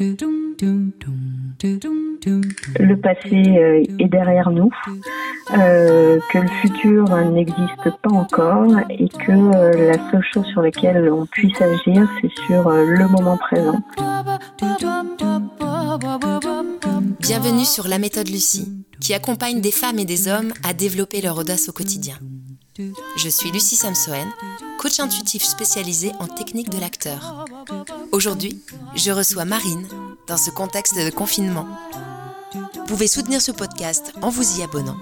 Le passé euh, est derrière nous, euh, que le futur n'existe pas encore et que euh, la seule chose sur laquelle on puisse agir, c'est sur le moment présent. Bienvenue sur La méthode Lucie, qui accompagne des femmes et des hommes à développer leur audace au quotidien. Je suis Lucie Samsoen, coach intuitif spécialisé en technique de l'acteur. Aujourd'hui, je reçois Marine dans ce contexte de confinement. Vous pouvez soutenir ce podcast en vous y abonnant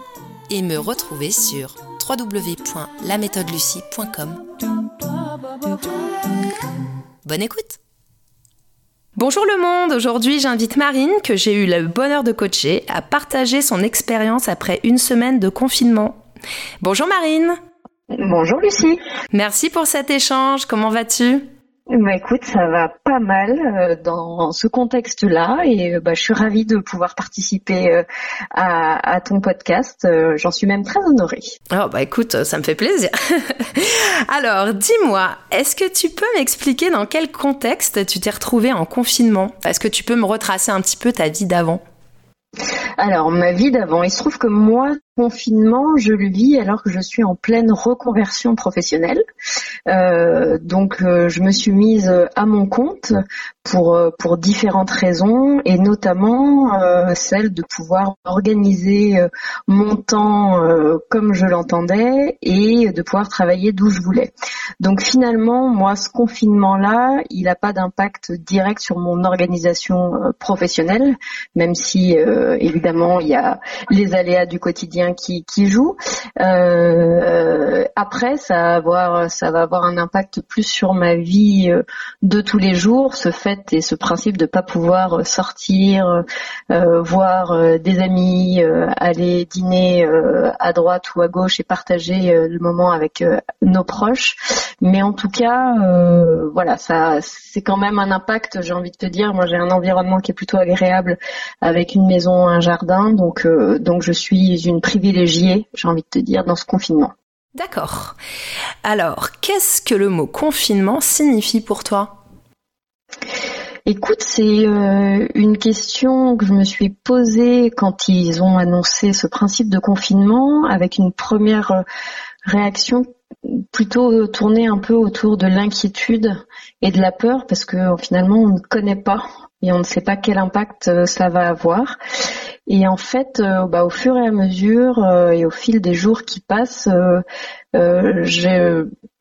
et me retrouver sur www.laméthodelucie.com. Bonne écoute Bonjour le monde, aujourd'hui j'invite Marine, que j'ai eu le bonheur de coacher, à partager son expérience après une semaine de confinement. Bonjour Marine Bonjour Lucie. Merci pour cet échange. Comment vas-tu? Bah écoute, ça va pas mal euh, dans ce contexte-là et euh, bah, je suis ravie de pouvoir participer euh, à, ton podcast. J'en suis même très honorée. Oh bah écoute, ça me fait plaisir. Alors, dis-moi, est-ce que tu peux m'expliquer dans quel contexte tu t'es retrouvée en confinement? Est-ce que tu peux me retracer un petit peu ta vie d'avant? Alors, ma vie d'avant, il se trouve que moi, confinement, je le vis alors que je suis en pleine reconversion professionnelle. Euh, donc, euh, je me suis mise à mon compte pour euh, pour différentes raisons et notamment celle de pouvoir organiser mon temps comme je l'entendais et de pouvoir travailler d'où je voulais. Donc, finalement, moi, ce confinement-là, il n'a pas d'impact direct sur mon organisation professionnelle, même si évidemment il y a les aléas du quotidien qui, qui jouent. Euh, après, ça va avoir ça va avoir un impact plus sur ma vie euh, de tous les jours, ce fait et ce principe de pas pouvoir sortir, euh, voir des amis, aller dîner à droite ou à gauche et partager le moment avec nos proches. Mais en tout cas, voilà, ça c'est quand même un impact. J'ai envie de te dire, moi j'ai un environnement qui est plutôt agréable avec une maison, un jardin, donc donc je suis une privilégiée, j'ai envie de te dire, dans ce confinement. D'accord. Alors, qu'est-ce que le mot confinement signifie pour toi? Écoute, c'est euh, une question que je me suis posée quand ils ont annoncé ce principe de confinement, avec une première euh, réaction plutôt tournée un peu autour de l'inquiétude et de la peur, parce que finalement on ne connaît pas et on ne sait pas quel impact euh, ça va avoir. Et en fait, euh, bah, au fur et à mesure euh, et au fil des jours qui passent, euh,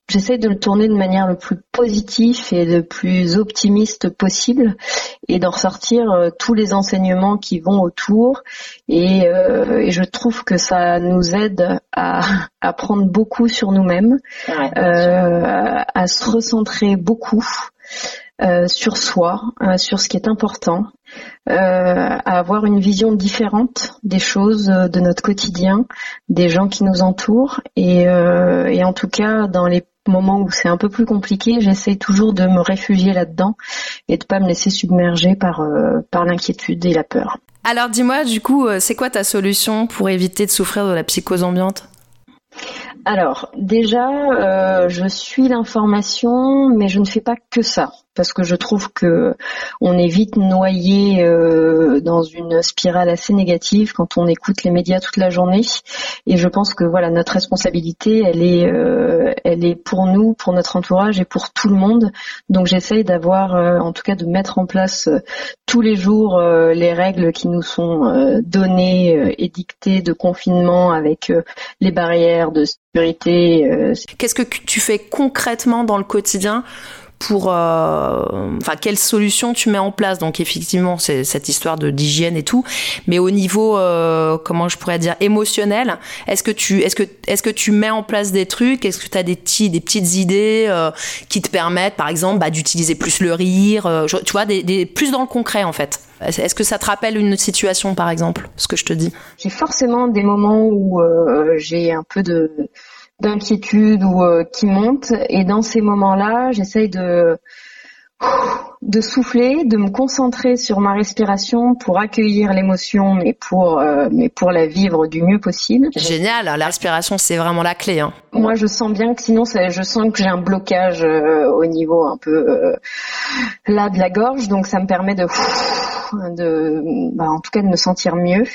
j'essaie de le tourner de manière le plus positive et le plus optimiste possible et d'en ressortir tous les enseignements qui vont autour. Et, je trouve que ça nous aide à, à prendre beaucoup sur nous-mêmes, à se recentrer beaucoup. Euh, sur soi, euh, sur ce qui est important, euh, à avoir une vision différente des choses, de notre quotidien, des gens qui nous entourent. Et, et en tout cas, dans les moments où c'est un peu plus compliqué, j'essaie toujours de me réfugier là-dedans et de pas me laisser submerger par, par l'inquiétude et la peur. Alors dis-moi, du coup, c'est quoi ta solution pour éviter de souffrir de la psychose ambiante? Alors déjà, euh, je suis l'information, mais je ne fais pas que ça parce que je trouve que on est vite noyé euh, dans une spirale assez négative quand on écoute les médias toute la journée. Et je pense que voilà notre responsabilité, elle est, euh, elle est pour nous, pour notre entourage et pour tout le monde. Donc j'essaye d'avoir, en tout cas, de mettre en place tous les jours les règles qui nous sont données, édictées de confinement avec les barrières de euh, Qu'est-ce que tu fais concrètement dans le quotidien pour, euh, enfin, quelles solutions tu mets en place. Donc effectivement, c'est cette histoire de d'hygiène et tout, mais au niveau, euh, comment je pourrais dire, émotionnel, est-ce que tu, est-ce que, est-ce que tu mets en place des trucs? Est-ce que tu as des petits, des petites idées qui te permettent, par exemple, bah, d'utiliser plus le rire, tu vois, des, plus dans le concret en fait. Est-ce que ça te rappelle une situation, par exemple, ce que je te dis? J'ai forcément des moments où j'ai un peu de d'inquiétude ou euh, qui monte. Et dans ces moments-là, j'essaye de de souffler, de me concentrer sur ma respiration pour accueillir l'émotion, mais pour euh, mais pour la vivre du mieux possible. Génial, la respiration c'est vraiment la clé. Hein. Moi, je sens bien que sinon, ça, je sens que j'ai un blocage euh, au niveau un peu euh, là de la gorge, donc ça me permet de de bah, en tout cas de me sentir mieux.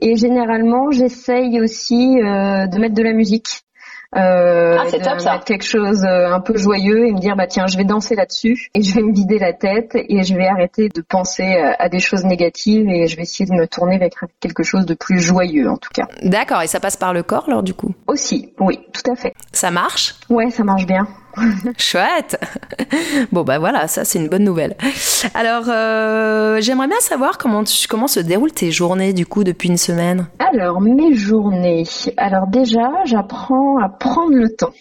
Et généralement, j'essaye aussi de mettre de la musique. Euh, ah, top ça. quelque chose euh, un peu joyeux et me dire bah tiens je vais danser là-dessus et je vais me vider la tête et je vais arrêter de penser euh, à des choses négatives et je vais essayer de me tourner vers quelque chose de plus joyeux en tout cas. D'accord et ça passe par le corps alors du coup? Aussi oui tout à fait. Ça marche? Ouais ça marche bien. Chouette. Bon bah voilà, ça c'est une bonne nouvelle. Alors euh, j'aimerais bien savoir comment tu, comment se déroulent tes journées du coup depuis une semaine? Alors mes journées. Alors déjà, j'apprends à prendre le temps.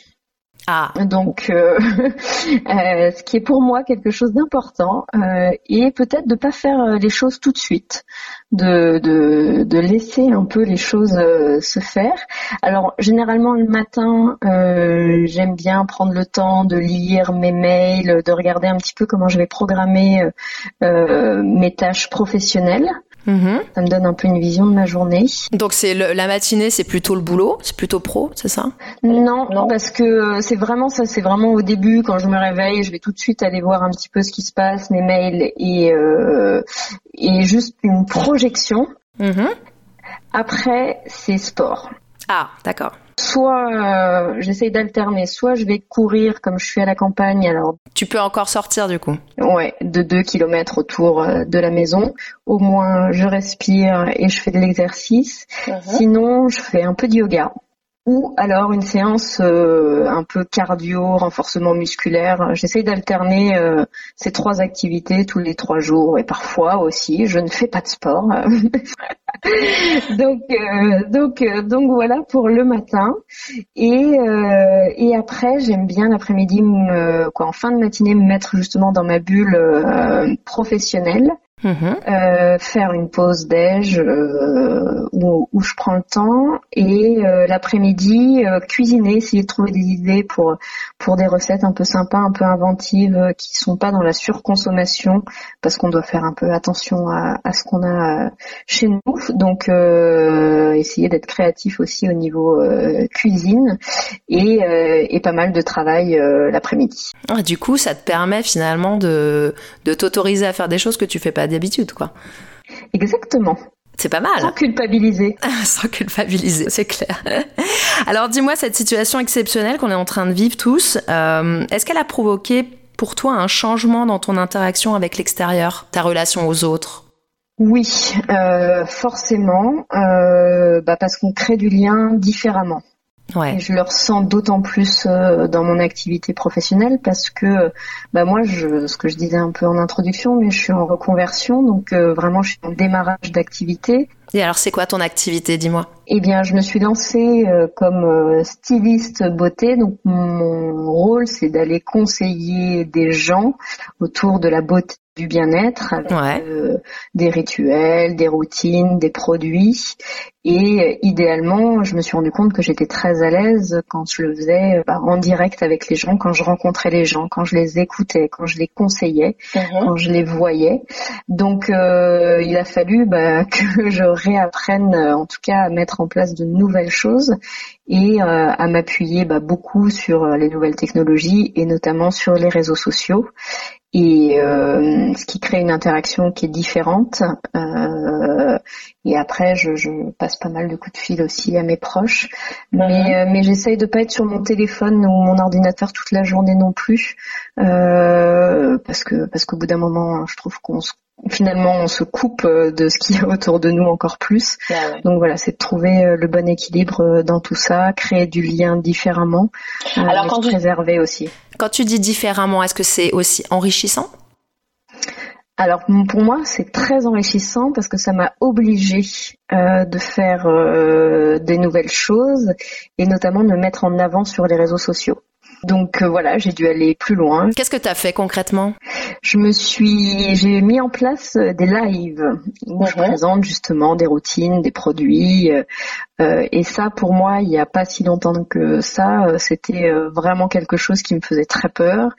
Ah. Donc, euh, euh, ce qui est pour moi quelque chose d'important, euh, et peut-être de pas faire les choses tout de suite, de, de, de laisser un peu les choses se faire. Alors, généralement le matin, j'aime bien prendre le temps de lire mes mails, de regarder un petit peu comment je vais programmer mes tâches professionnelles. Mhm. Ça me donne un peu une vision de ma journée. Donc c'est la matinée, c'est plutôt le boulot, c'est plutôt pro, c'est ça? Non, non, parce que c'est vraiment ça, c'est vraiment au début quand je me réveille, je vais tout de suite aller voir un petit peu ce qui se passe, mes mails et euh, et juste une projection. Mhm. Après, c'est sport. Ah, d'accord soit euh, j'essaye d'alterner, soit je vais courir comme je suis à la campagne. Alors tu peux encore sortir du coup. Ouais, de 2 km autour euh, de la maison. Au moins je respire et je fais de l'exercice. Mhm. Sinon, je fais un peu de yoga ou alors une séance euh, un peu cardio, renforcement musculaire. J'essaye d'alterner euh, ces trois activités tous les trois jours et parfois aussi je ne fais pas de sport. donc euh, donc donc voilà pour le matin et et après j'aime bien l'après-midi quoi en fin de matinée me mettre justement dans ma bulle professionnelle Mhm. Euh, faire une pause déj euh, où, où, je prends le temps et euh, l'après-midi euh, cuisiner, essayer de trouver des idées pour pour des recettes un peu sympas, un peu inventives, euh, qui sont pas dans la surconsommation parce qu'on doit faire un peu attention à, à ce qu'on a chez nous. Donc essayer d'être créatif aussi au niveau cuisine et, et pas mal de travail l'après-midi. Ah, du coup, ça te permet finalement de de t'autoriser à faire des choses que tu fais pas d'habitude, quoi. Exactement. C'est pas mal. Sans culpabiliser. Sans culpabiliser, c'est clair. Alors dis-moi, cette situation exceptionnelle qu'on est en train de vivre tous, euh, est-ce qu'elle a provoqué pour toi un changement dans ton interaction avec l'extérieur, ta relation aux autres? Oui, euh, forcément, euh, bah parce qu'on crée du lien différemment. Ouais. je le ressens d'autant plus euh, dans mon activité professionnelle parce que bah moi, je, ce que je disais un peu en introduction, mais je suis en reconversion, donc euh, vraiment je suis en démarrage d'activité. Et alors c'est quoi ton activité, dis-moi? Eh bien, je me suis lancée euh, comme styliste beauté, donc mon rôle c'est d'aller conseiller des gens autour de la beauté du bien-être avec euh, des rituels, des routines, des produits. Et euh, idéalement, je me suis rendu compte que j'étais très à l'aise quand je le faisais euh, bah, en direct avec les gens, quand je rencontrais les gens, quand je les écoutais, quand je les conseillais, mhm. quand je les voyais. Donc, il a fallu bah, que je réapprenne, en tout cas, à mettre en place de nouvelles choses et à m'appuyer bah, beaucoup sur les nouvelles technologies et notamment sur les réseaux sociaux et euh, ce qui crée une interaction qui est différente. Euh, et après, je, je, passe pas mal de coups de fil aussi à mes proches, mais, mhm. euh, mais j'essaye de pas être sur mon téléphone ou mon ordinateur toute la journée non plus, euh, parce que parce qu'au bout d'un moment, je trouve qu'on se finalement on se coupe de ce qu'il y a autour de nous encore plus. Ah Donc voilà, c'est de trouver euh, le bon équilibre euh, dans tout ça, créer du lien différemment, Alors, quand préserver aussi. Quand tu dis différemment, est-ce que c'est aussi enrichissant? Alors pour moi, c'est très enrichissant parce que ça m'a obligé de faire des nouvelles choses et notamment de me mettre en avant sur les réseaux sociaux. Donc euh, voilà, j'ai dû aller plus loin. Qu'est-ce que tu as fait concrètement? Je me suis, j'ai mis en place euh, des lives où je présente justement des routines, des produits. Euh, et ça, pour moi, il n'y a pas si longtemps que ça, c'était vraiment quelque chose qui me faisait très peur.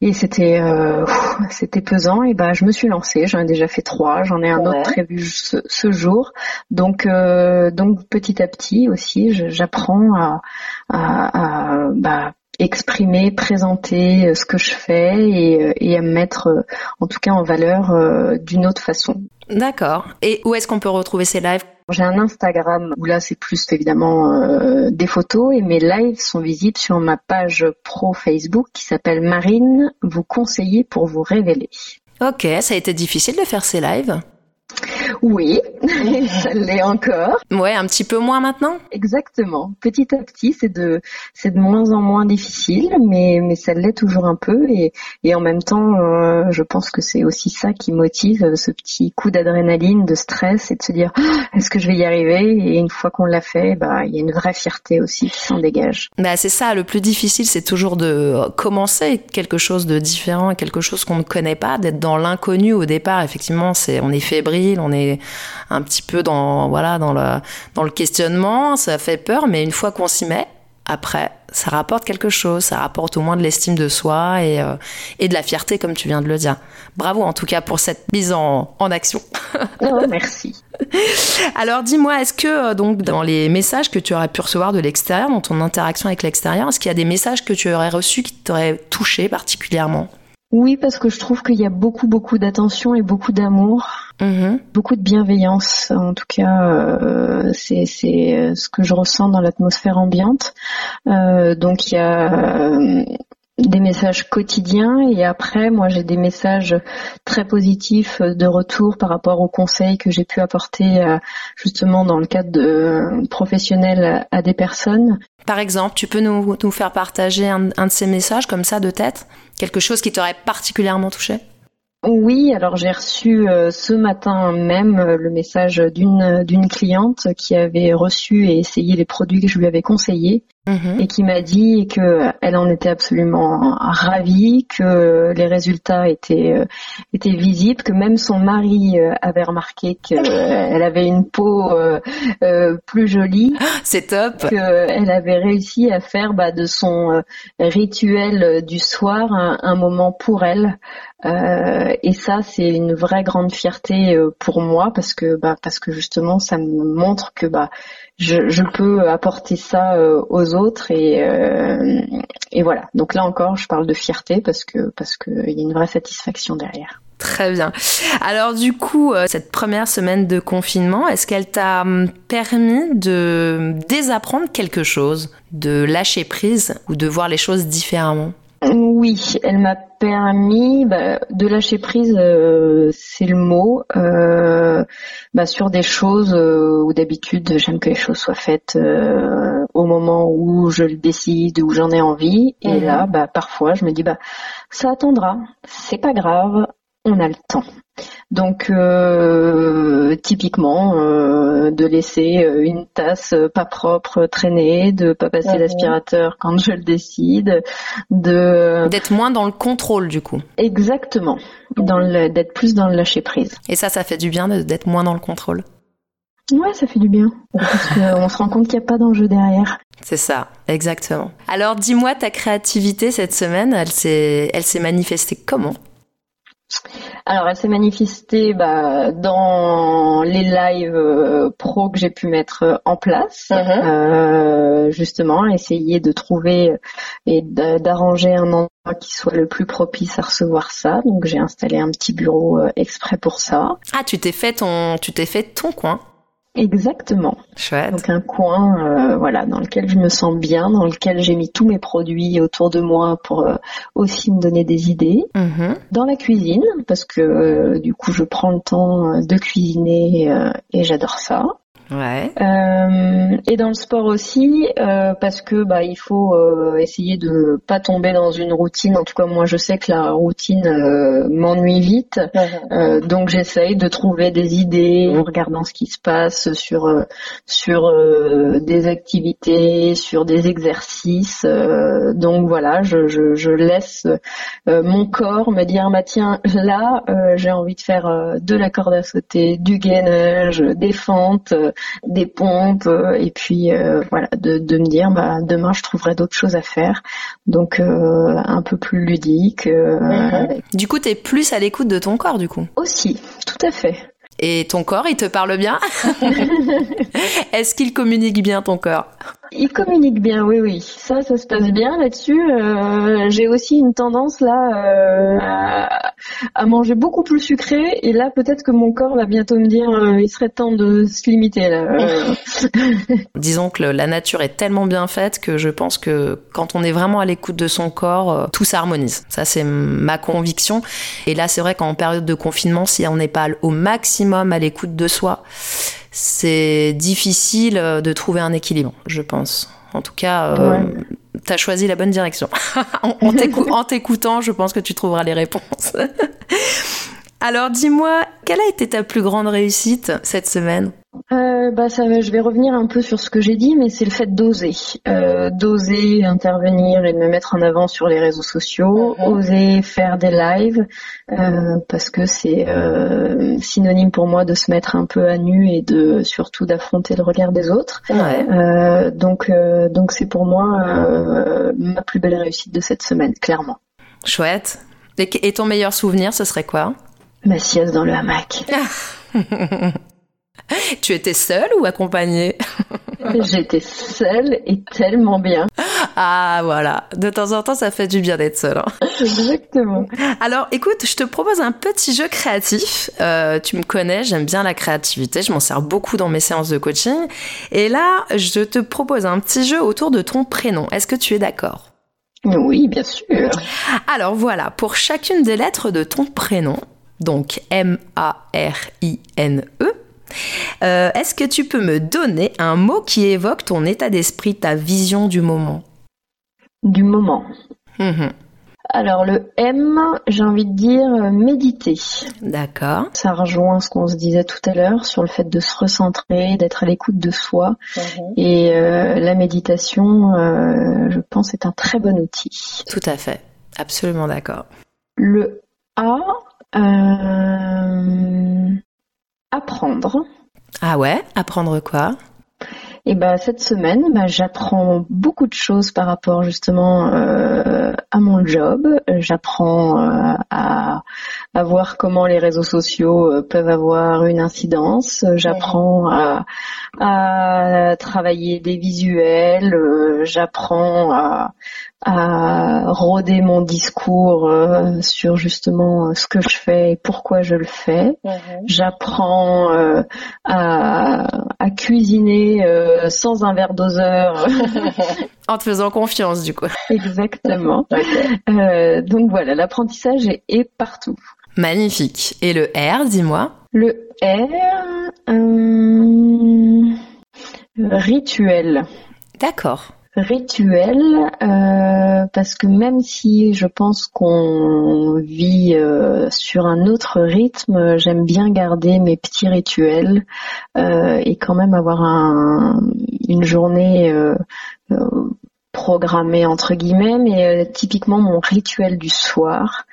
et c'était euh, c'était pesant. Et bah je me suis lancée. J'en ai déjà fait trois. J'en ai un autre prévu ce, ce jour. Donc euh, donc petit à petit aussi j'apprends à, à, à bah, exprimer présenter euh, ce que je fais et, et à me mettre en tout cas en valeur d'une autre façon. D'accord. Et où est-ce qu'on peut retrouver ces lives? J'ai un Instagram où là c'est plus évidemment euh, des photos et mes lives sont visibles sur ma page pro Facebook qui s'appelle Marine vous conseiller pour vous révéler. Ok, ça a été difficile de faire ces lives oui, ça l'est encore. Ouais, un petit peu moins maintenant. Exactement. Petit à petit, c'est de c'est de moins en moins difficile, mais mais ça l'est toujours un peu et et en même temps, euh, je pense que c'est aussi ça qui motive ce petit coup d'adrénaline, de stress et de se dire ah, est-ce que je vais y arriver? Et une fois qu'on l'a fait, bah il y a une vraie fierté aussi qui s'en dégage. Bah c'est ça. Le plus difficile, c'est toujours de commencer quelque chose de différent, quelque chose qu'on ne connaît pas, d'être dans l'inconnu au départ. Effectivement, c'est on est fébrile, on est un petit peu dans voilà dans le dans le questionnement, ça fait peur, mais une fois qu'on s'y met, après, ça rapporte quelque chose, ça rapporte au moins de l'estime de soi et, euh, et de la fierté, comme tu viens de le dire. Bravo en tout cas pour cette mise en, en action. Oh, merci. Alors dis-moi, est-ce que euh, donc dans les messages que tu aurais pu recevoir de l'extérieur, dans ton interaction avec l'extérieur, est-ce qu'il y a des messages que tu aurais reçus qui t'auraient touché particulièrement? Oui, parce que je trouve qu'il y a beaucoup, beaucoup d'attention et beaucoup d'amour, mm-hmm. beaucoup de bienveillance. En tout cas, euh, c'est euh, ce que je ressens dans l'atmosphère ambiante. Euh, donc il y a des messages quotidiens et après moi j'ai des messages très positifs de retour par rapport aux conseils que j'ai pu apporter justement dans le cadre de professionnel à des personnes. Par exemple, tu peux nous, nous faire partager un, un de ces messages comme ça de tête Quelque chose qui t'aurait particulièrement touché? Oui, alors j'ai reçu euh, ce matin même euh, le message d'une d'une cliente qui avait reçu et essayé les produits que je lui avais conseillés Mhm. et qui m'a dit que elle en était absolument ravie, que les résultats étaient euh, étaient visibles, que même son mari euh, avait remarqué qu'elle avait une peau euh, plus jolie. C'est top. Qu'elle avait réussi à faire bah, de son rituel du soir un, moment pour elle. et ça, c'est une vraie grande fierté pour moi parce que bah, parce que justement, ça me montre que bah je, je, peux apporter ça euh, aux autres et, euh, et voilà. Donc là encore, je parle de fierté parce que parce qu'il y a une vraie satisfaction derrière. Très bien. Alors du coup, euh, cette première semaine de confinement, est-ce qu'elle t'a hum, permis de désapprendre quelque chose, de lâcher prise ou de voir les choses différemment? Oui, elle m'a permis bah, de lâcher prise, euh, c'est le mot, euh, bah, sur des choses euh, où d'habitude j'aime que les choses soient faites au moment où je le décide, où j'en ai envie. Et mhm. là, bah, parfois, je me dis, bah, ça attendra, c'est pas grave, on a le temps. Donc euh, typiquement euh, de laisser euh, une tasse pas propre traîner, de pas passer l'aspirateur quand je le décide, de d'être moins dans le contrôle du coup. Exactement, dans le d'être plus dans le lâcher prise. Et ça, ça fait du bien d'être moins dans le contrôle. Ouais, ça fait du bien. Parce qu'on se rend compte qu'il n'y a pas d'enjeu derrière. C'est ça, exactement. Alors dis-moi, ta créativité cette semaine, elle s'est, elle s'est manifestée comment? Alors, elle s'est manifestée bah, dans les lives euh, pro que j'ai pu mettre en place, uh-huh. euh, justement, essayer de trouver et d'arranger un endroit qui soit le plus propice à recevoir ça. Donc, j'ai installé un petit bureau euh, exprès pour ça. Ah, tu t'es fait ton, tu t'es fait ton coin. Exactement. Chouette. Donc un coin, euh, voilà, dans lequel je me sens bien, dans lequel j'ai mis tous mes produits autour de moi pour euh, aussi me donner des idées. Mm-hmm. Dans la cuisine, parce que euh, du coup je prends le temps de cuisiner et j'adore ça. Ouais. Euh, et dans le sport aussi, euh, parce que bah il faut euh, essayer de pas tomber dans une routine. En tout cas, moi, je sais que la routine euh, m'ennuie vite, euh, donc j'essaye de trouver des idées en regardant ce qui se passe sur sur des activités, sur des exercices. donc voilà, je, je, je laisse mon corps me dire bah tiens là j'ai envie de faire de la corde à sauter, du gainage, des fentes des pompes et puis voilà de, de, me dire bah demain je trouverai d'autres choses à faire donc un peu plus ludique. Mhm. Du coup, tu es plus à l'écoute de ton corps du coup. Aussi, tout à fait. Et ton corps, il te parle bien Est-ce qu'il communique bien ton corps? Il communique bien, oui, oui. Ça, ça se passe bien là-dessus. Euh, j'ai aussi une tendance là euh, à, manger beaucoup plus sucré. Et là, peut-être que mon corps va bientôt me dire, euh, il serait temps de se limiter. Là. Disons que la nature est tellement bien faite que je pense que quand on est vraiment à l'écoute de son corps, tout s'harmonise. Ça, c'est ma conviction. Et là, c'est vrai qu'en période de confinement, si on n'est pas au maximum à l'écoute de soi, c'est difficile euh, de trouver un équilibre, je pense. En tout cas, euh, tu as choisi la bonne direction. en t'écoutant, je pense que tu trouveras les réponses. Alors dis-moi, quelle a été ta plus grande réussite cette semaine? Euh, bah ça je vais revenir un peu sur ce que j'ai dit, mais c'est le fait d'oser, euh, d'oser intervenir et de me mettre en avant sur les réseaux sociaux, mhm. oser faire des lives, euh, parce que c'est synonyme pour moi de se mettre un peu à nu et de surtout d'affronter le regard des autres. Donc donc c'est pour moi ma plus belle réussite de cette semaine, clairement. Chouette. Et, et ton meilleur souvenir, ce serait quoi? Ma sieste dans le hamac. tu étais seule ou accompagnée J'étais seule et tellement bien. Ah voilà, de temps en temps ça fait du bien d'être seule. Hein. Exactement. Alors écoute, je te propose un petit jeu créatif. Euh, tu me connais, j'aime bien la créativité, je m'en sers beaucoup dans mes séances de coaching. Et là, je te propose un petit jeu autour de ton prénom. Est-ce que tu es d'accord? Oui, bien sûr. Alors voilà, pour chacune des lettres de ton prénom, donc M-A-R-I-N-E, euh, est-ce que tu peux me donner un mot qui évoque ton état d'esprit, ta vision du moment Du moment. Mhm. Alors le M, j'ai envie de dire euh, méditer. D'accord. Ça rejoint ce qu'on se disait tout à l'heure sur le fait de se recentrer, d'être à l'écoute de soi. Mhm. Et euh, la méditation, je pense, est un très bon outil. Tout à fait. Absolument d'accord. Le A, apprendre. Ah ouais, apprendre quoi? Et ben cette semaine, ben, j'apprends beaucoup de choses par rapport justement euh, à mon job. J'apprends euh, à, à, voir comment les réseaux sociaux euh, peuvent avoir une incidence. J'apprends à, à, travailler des visuels. J'apprends à, à rôder mon discours euh, sur justement euh, ce que je fais et pourquoi je le fais. Mhm. J'apprends euh, à, à, cuisiner sans un verre doseur. en te faisant confiance du coup. Exactement. donc voilà, l'apprentissage est, est, partout. Magnifique. Et le R, dis-moi? Le R, rituel. D'accord rituel euh, parce que même si je pense qu'on vit euh, sur un autre rythme, j'aime bien garder mes petits rituels euh, et quand même avoir un, une journée programmée entre guillemets, mais typiquement mon rituel du soir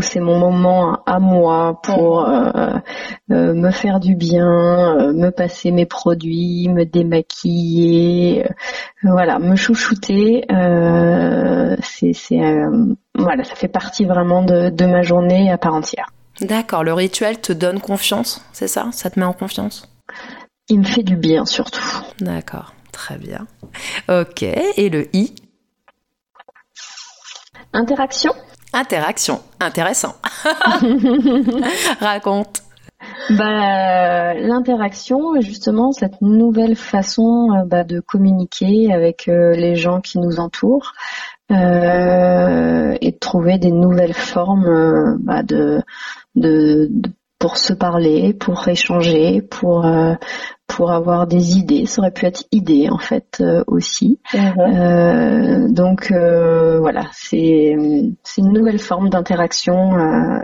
c'est mon moment à moi pour euh, euh, me faire du bien, euh, me passer mes produits, me démaquiller, voilà, me chouchouter. c'est, c'est voilà, ça fait partie vraiment de, de ma journée à part entière. D'accord, le rituel te donne confiance, c'est ça? Ça te met en confiance? Il me fait du bien surtout. D'accord, très bien. Ok, et le I? Interaction Interaction, intéressant. Raconte. Bah, l'interaction, justement, cette nouvelle façon euh, bah, de communiquer avec euh, les gens qui nous entourent euh, et de trouver des nouvelles formes bah, de, de, pour se parler, pour échanger, pour pour avoir des idées. Ça aurait pu être idée en fait euh, aussi. Mhm. Euh, donc euh, voilà, c'est c'est une nouvelle forme d'interaction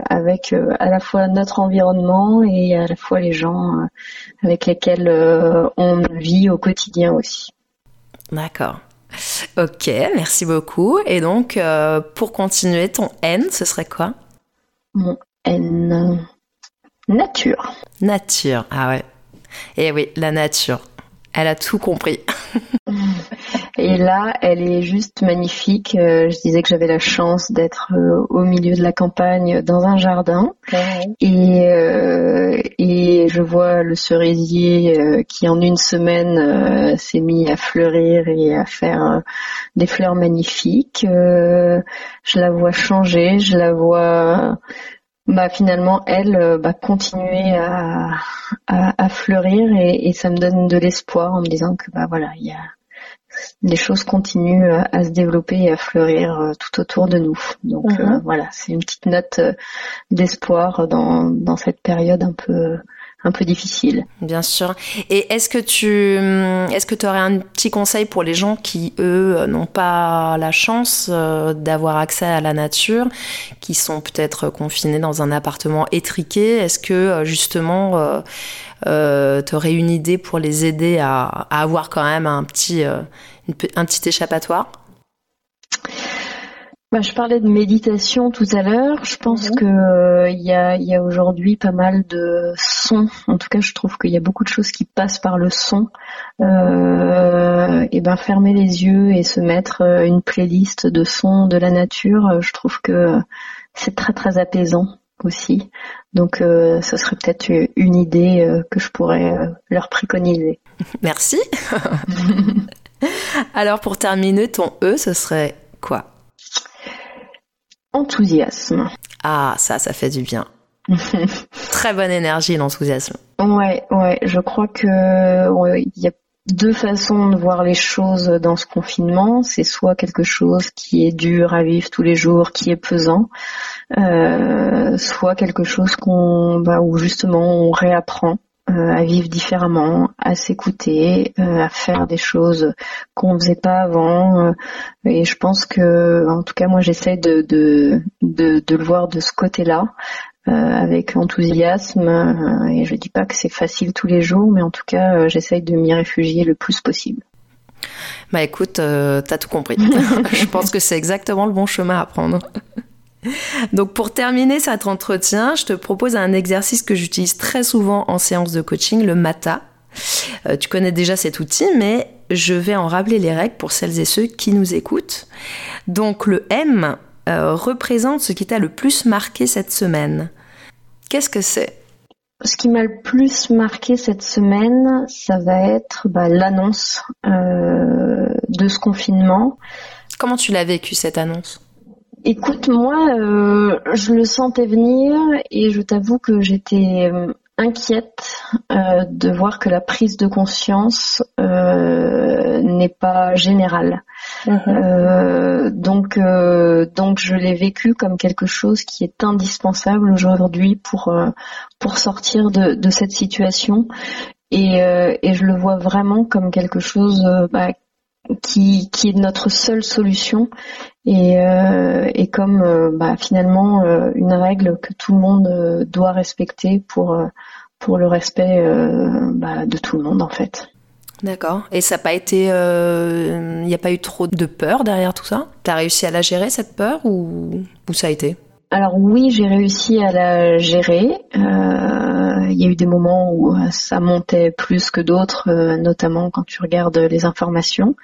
avec à la fois notre environnement et à la fois les gens avec lesquels on vit au quotidien aussi. D'accord. Ok, merci beaucoup. Et donc, pour continuer, ton N, ce serait quoi? Mon N. Nature. Nature, ah ouais. Et eh oui, la nature. Elle a tout compris. Et là, elle est juste magnifique. Euh, je disais que j'avais la chance d'être euh, au milieu de la campagne dans un jardin. Et, euh, et je vois le cerisier qui en une semaine s'est mis à fleurir et à faire des fleurs magnifiques. je la vois changer, je la vois bah finalement elle bah, continuer à, à, fleurir et, et, ça me donne de l'espoir en me disant que bah voilà il y a les choses continuent à se développer et à fleurir euh, tout autour de nous. Donc euh, mhm. voilà, c'est une petite note euh, d'espoir dans, dans cette période un peu un peu difficile. Bien sûr. Et est-ce que tu hum, est-ce que tu aurais un petit conseil pour les gens qui eux n'ont pas la chance d'avoir accès à la nature, qui sont peut-être confinés dans un appartement étriqué? Est-ce que justement euh, tu aurais une idée pour les aider à, avoir quand même un petit, euh, un petit échappatoire? Bah, je parlais de méditation tout à l'heure. Je pense qu'il que il euh, y a, aujourd'hui pas mal de sons. En tout cas, je trouve qu'il y a beaucoup de choses qui passent par le son. et ben fermer les yeux et se mettre une playlist de sons de la nature, je trouve que c'est très très apaisant aussi. Donc euh, ce serait peut-être une idée euh, que je pourrais euh, leur préconiser. Merci. Alors pour terminer, ton E, ce serait quoi? Enthousiasme. Ah, ça, ça fait du bien. Très bonne énergie, l'enthousiasme. Ouais, ouais, je crois que il y a deux façons de voir les choses dans ce confinement. C'est soit quelque chose qui est dur à vivre tous les jours, qui est pesant, euh, soit quelque chose qu'on, bah, où justement on réapprend euh, à vivre différemment, à s'écouter, euh, à faire des choses qu'on faisait pas avant. et je pense que, en tout cas, moi, j'essaie de, de, de, de, le voir de ce côté-là. Euh, avec enthousiasme. Euh, et je dis pas que c'est facile tous les jours, mais en tout cas, euh, j'essaye de m'y réfugier le plus possible. Bah écoute, t'as tout compris. je pense que c'est exactement le bon chemin à prendre. Donc pour terminer cet entretien, je te propose un exercice que j'utilise très souvent en séance de coaching, le MATA. tu connais déjà cet outil, mais je vais en rappeler les règles pour celles et ceux qui nous écoutent. Donc le M représente ce qui t'a le plus marqué cette semaine. Qu'est-ce que c'est? Ce qui m'a le plus marqué cette semaine, ça va être bah, l'annonce euh, de ce confinement. Comment tu l'as vécu cette annonce? Écoute, moi, euh, je le sentais venir et je t'avoue que j'étais euh, inquiète euh, de voir que la prise de conscience euh, n'est pas générale. Mhm. Euh, donc, donc je l'ai vécu comme quelque chose qui est indispensable aujourd'hui pour pour sortir de, de cette situation. Et, et je le vois vraiment comme quelque chose bah, qui, qui est notre seule solution et, euh, et comme euh, bah, finalement euh, une règle que tout le monde doit respecter pour pour le respect bah, de tout le monde en fait. D'accord. Et ça n'a pas été, il n'y a pas eu trop de peur derrière tout ça? Tu as réussi à la gérer cette peur ou, ou ça a été? Alors oui, j'ai réussi à la gérer. Euh, il y a eu des moments où euh, ça montait plus que d'autres, euh, notamment quand tu regardes les informations.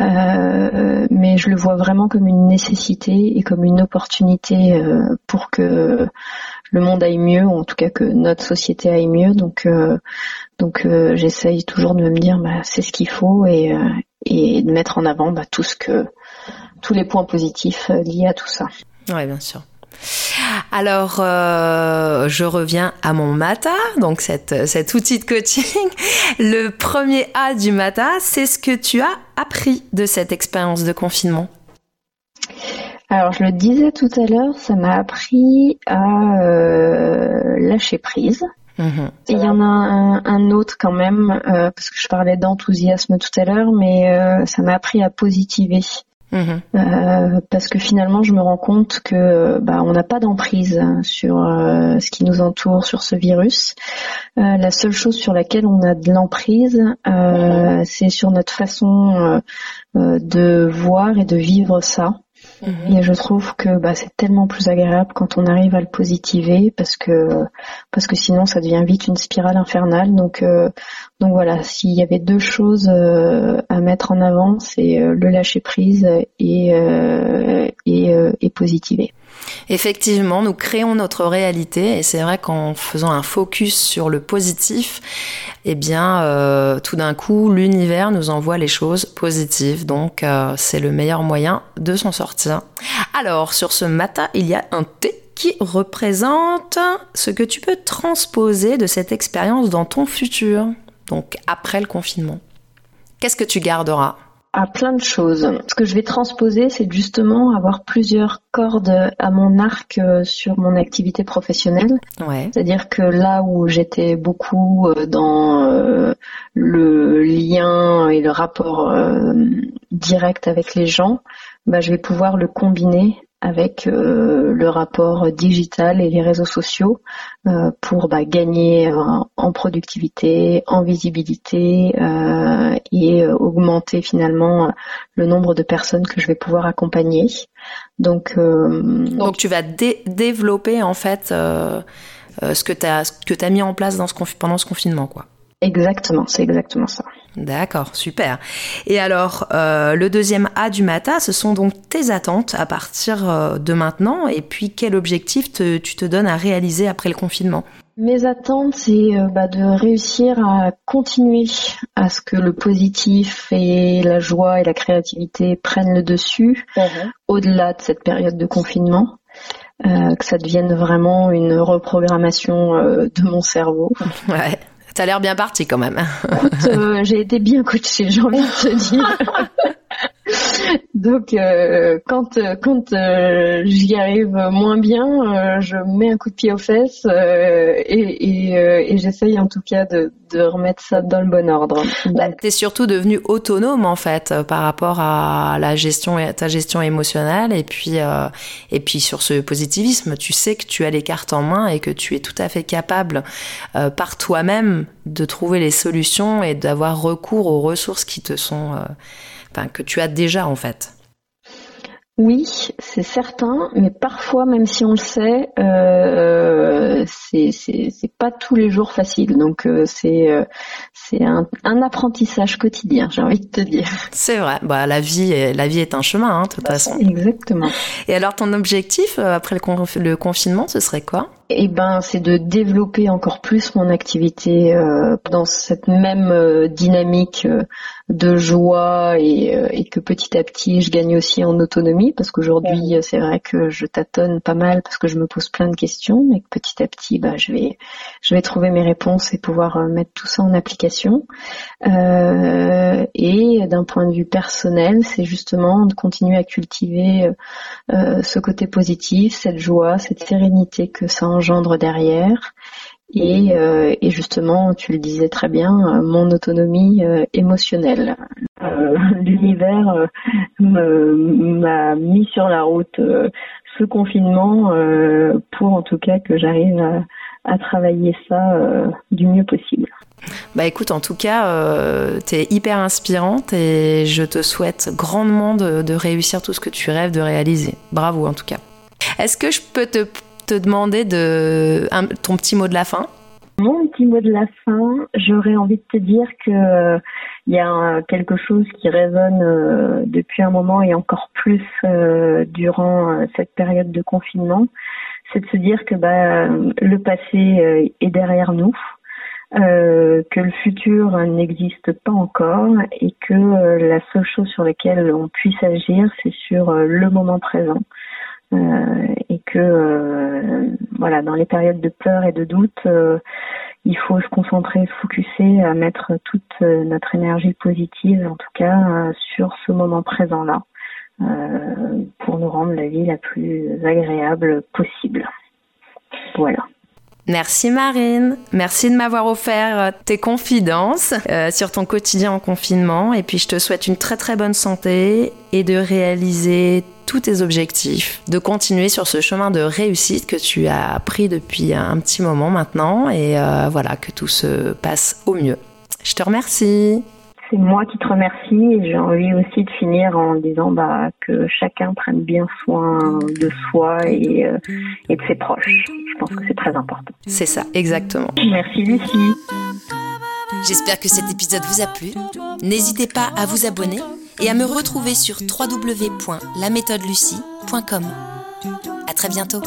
mais je le vois vraiment comme une nécessité et comme une opportunité pour que le monde aille mieux, ou en tout cas que notre société aille mieux. Donc, donc j'essaye toujours de me dire, bah, c'est ce qu'il faut et, et de mettre en avant bah, tout ce que tous les points positifs liés à tout ça. Oui, bien sûr. Alors, euh, je reviens à mon MATA, donc cette, cet outil de coaching. Le premier A du MATA, c'est ce que tu as appris de cette expérience de confinement. Alors, je le disais tout à l'heure, ça m'a appris à euh, lâcher prise. Mhm. Et il y en a un, autre quand même, euh, parce que je parlais d'enthousiasme tout à l'heure, mais ça m'a appris à positiver. Mhm. Euh, parce que finalement, je me rends compte que bah, on n'a pas d'emprise sur euh, ce qui nous entoure, sur ce virus. Euh, la seule chose sur laquelle on a de l'emprise, c'est sur notre façon de voir et de vivre ça. Mhm. Et je trouve que bah, c'est tellement plus agréable quand on arrive à le positiver parce que parce que sinon ça devient vite une spirale infernale. Donc euh, donc voilà, s'il y avait deux choses euh, à mettre en avant, c'est euh, le lâcher prise et et, et positiver. Effectivement, nous créons notre réalité et c'est vrai qu'en faisant un focus sur le positif, eh bien, euh, tout d'un coup, l'univers nous envoie les choses positives. Donc, euh, c'est le meilleur moyen de s'en sortir. Alors, sur ce matin, il y a un T qui représente ce que tu peux transposer de cette expérience dans ton futur, donc après le confinement. Qu'est-ce que tu garderas? À plein de choses. Ce que je vais transposer, c'est justement avoir plusieurs cordes à mon arc euh, sur mon activité professionnelle. Ouais. C'est-à-dire que là où j'étais beaucoup euh, dans euh, le lien et le rapport direct avec les gens, bah, je vais pouvoir le combiner avec euh, le rapport digital et les réseaux sociaux euh, pour bah, gagner en productivité, en visibilité euh, et augmenter finalement le nombre de personnes que je vais pouvoir accompagner. Donc, donc tu vas développer en fait ce que tu as, as mis en place dans ce pendant ce confinement, quoi. Exactement, c'est exactement ça. D'accord, super. Et alors, euh, le deuxième A du matin, ce sont donc tes attentes à partir euh, de maintenant. Et puis, quel objectif tu te donnes à réaliser après le confinement? Mes attentes, c'est euh, bah, de réussir à continuer à ce que le positif et la joie et la créativité prennent le dessus mhm. au-delà de cette période de confinement. que ça devienne vraiment une reprogrammation de mon cerveau. Ouais. T'as l'air bien parti quand même. Euh, j'ai été bien coachée, j'ai envie de te dire. Donc euh, quand quand euh, j'y arrive moins bien, euh, je mets un coup de pied aux fesses et, et, j'essaye en tout cas de, de, remettre ça dans le bon ordre. Bah, T'es surtout devenu autonome en fait par rapport à la gestion ta gestion émotionnelle et puis et puis sur ce positivisme, tu sais que tu as les cartes en main et que tu es tout à fait capable par toi-même de trouver les solutions et d'avoir recours aux ressources qui te sont que tu as déjà en fait. Oui, c'est certain, mais parfois, même si on le sait, euh, c'est pas tous les jours facile. Donc euh, c'est euh, c'est un, apprentissage quotidien, j'ai envie de te dire. C'est vrai. Bah la vie est, la vie est un chemin, hein, de toute bah, façon. Exactement. Et alors ton objectif euh, après le, le confinement, ce serait quoi? Eh ben, c'est de développer encore plus mon activité euh, dans cette même euh, dynamique euh, de joie et, et, que petit à petit je gagne aussi en autonomie. Parce qu'aujourd'hui c'est vrai que je tâtonne pas mal parce que je me pose plein de questions mais que petit à petit bah, je vais je vais trouver mes réponses et pouvoir mettre tout ça en application. Et d'un point de vue personnel c'est justement de continuer à cultiver ce côté positif cette joie cette sérénité que ça engendre derrière. Et, euh, et, justement, tu le disais très bien, euh, mon autonomie euh, émotionnelle. L'univers m'a mis sur la route ce confinement pour en tout cas que j'arrive à, travailler ça du mieux possible. Bah écoute, en tout cas, tu es hyper inspirante et je te souhaite grandement de, de réussir tout ce que tu rêves de réaliser. Bravo en tout cas. Est-ce que je peux te te demander de ton petit mot de la fin. Mon petit mot de la fin, j'aurais envie de te dire que il euh, y a quelque chose qui résonne euh, depuis un moment et encore plus euh, durant cette période de confinement, c'est de se dire que bah, le passé est derrière nous, que le futur n'existe pas encore et que la seule chose sur laquelle on puisse agir, c'est sur le moment présent. Euh, et que euh, voilà, dans les périodes de peur et de doute, euh, il faut se concentrer, se focuser, à mettre toute notre énergie positive, en tout cas, sur ce moment présent-là, pour nous rendre la vie la plus agréable possible. Voilà. Merci Marine, merci de m'avoir offert tes confidences sur ton quotidien en confinement et puis je te souhaite une très très bonne santé et de réaliser tous tes objectifs, de continuer sur ce chemin de réussite que tu as pris depuis un petit moment maintenant et euh, voilà que tout se passe au mieux. Je te remercie. c'est moi qui te remercie et j'ai envie aussi de finir en disant bah, que chacun prenne bien soin de soi et, euh, et de ses proches. Je pense que c'est très important. C'est ça, exactement. Merci Lucie. J'espère que cet épisode vous a plu. N'hésitez pas à vous abonner et à me retrouver sur www.laméthodelucie.com. À très bientôt.